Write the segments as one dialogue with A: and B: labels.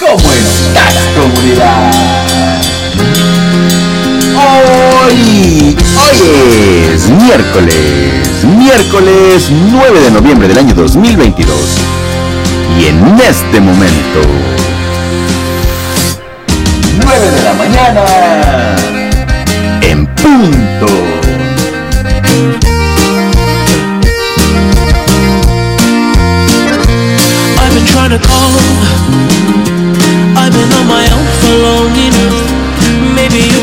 A: ¿Cómo estás, comunidad? Hoy, hoy es miércoles, miércoles 9 de noviembre del año 2022. Y en este momento, 9 de la mañana, en punto.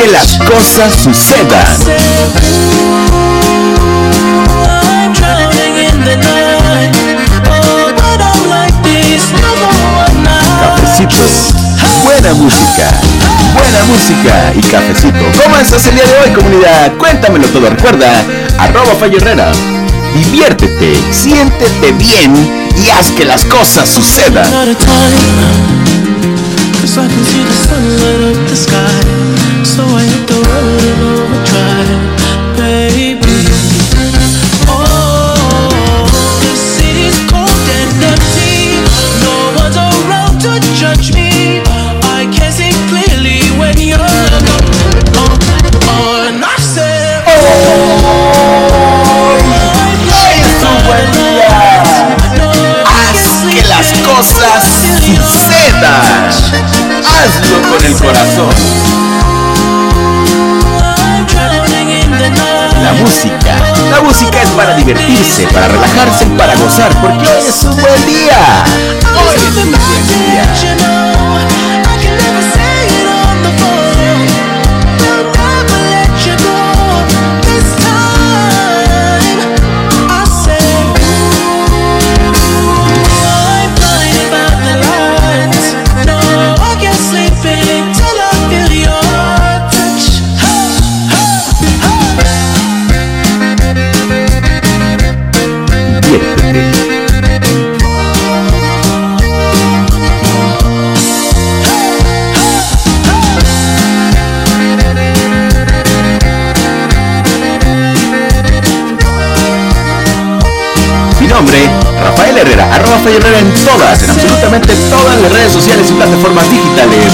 A: que las cosas sucedan. Cafecitos, buena música, buena música y cafecito. ¿Cómo estás el día de hoy, comunidad? Cuéntamelo todo. Recuerda, arroba Fallo Herrera. Diviértete, siéntete bien y haz que las cosas sucedan.
B: So I hit the road in overdrive, baby. Oh, the city's cold and empty. No one's around to judge me. I can see clearly when you're gone. Oh, oh, and I said,
A: Hoy es un buen día. Haz que las cosas sucedan. Hazlo con el corazón. La música es para divertirse, para relajarse para gozar, porque hoy es un buen día. Hoy es un buen día. Rafael Herrera, arroba Rafael Herrera en todas, en absolutamente todas las redes sociales y plataformas digitales.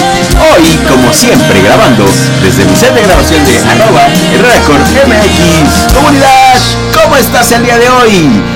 A: Hoy, como siempre, grabando desde mi set de grabación de arroba Herrera MX. Comunidad, ¿cómo estás el día de hoy?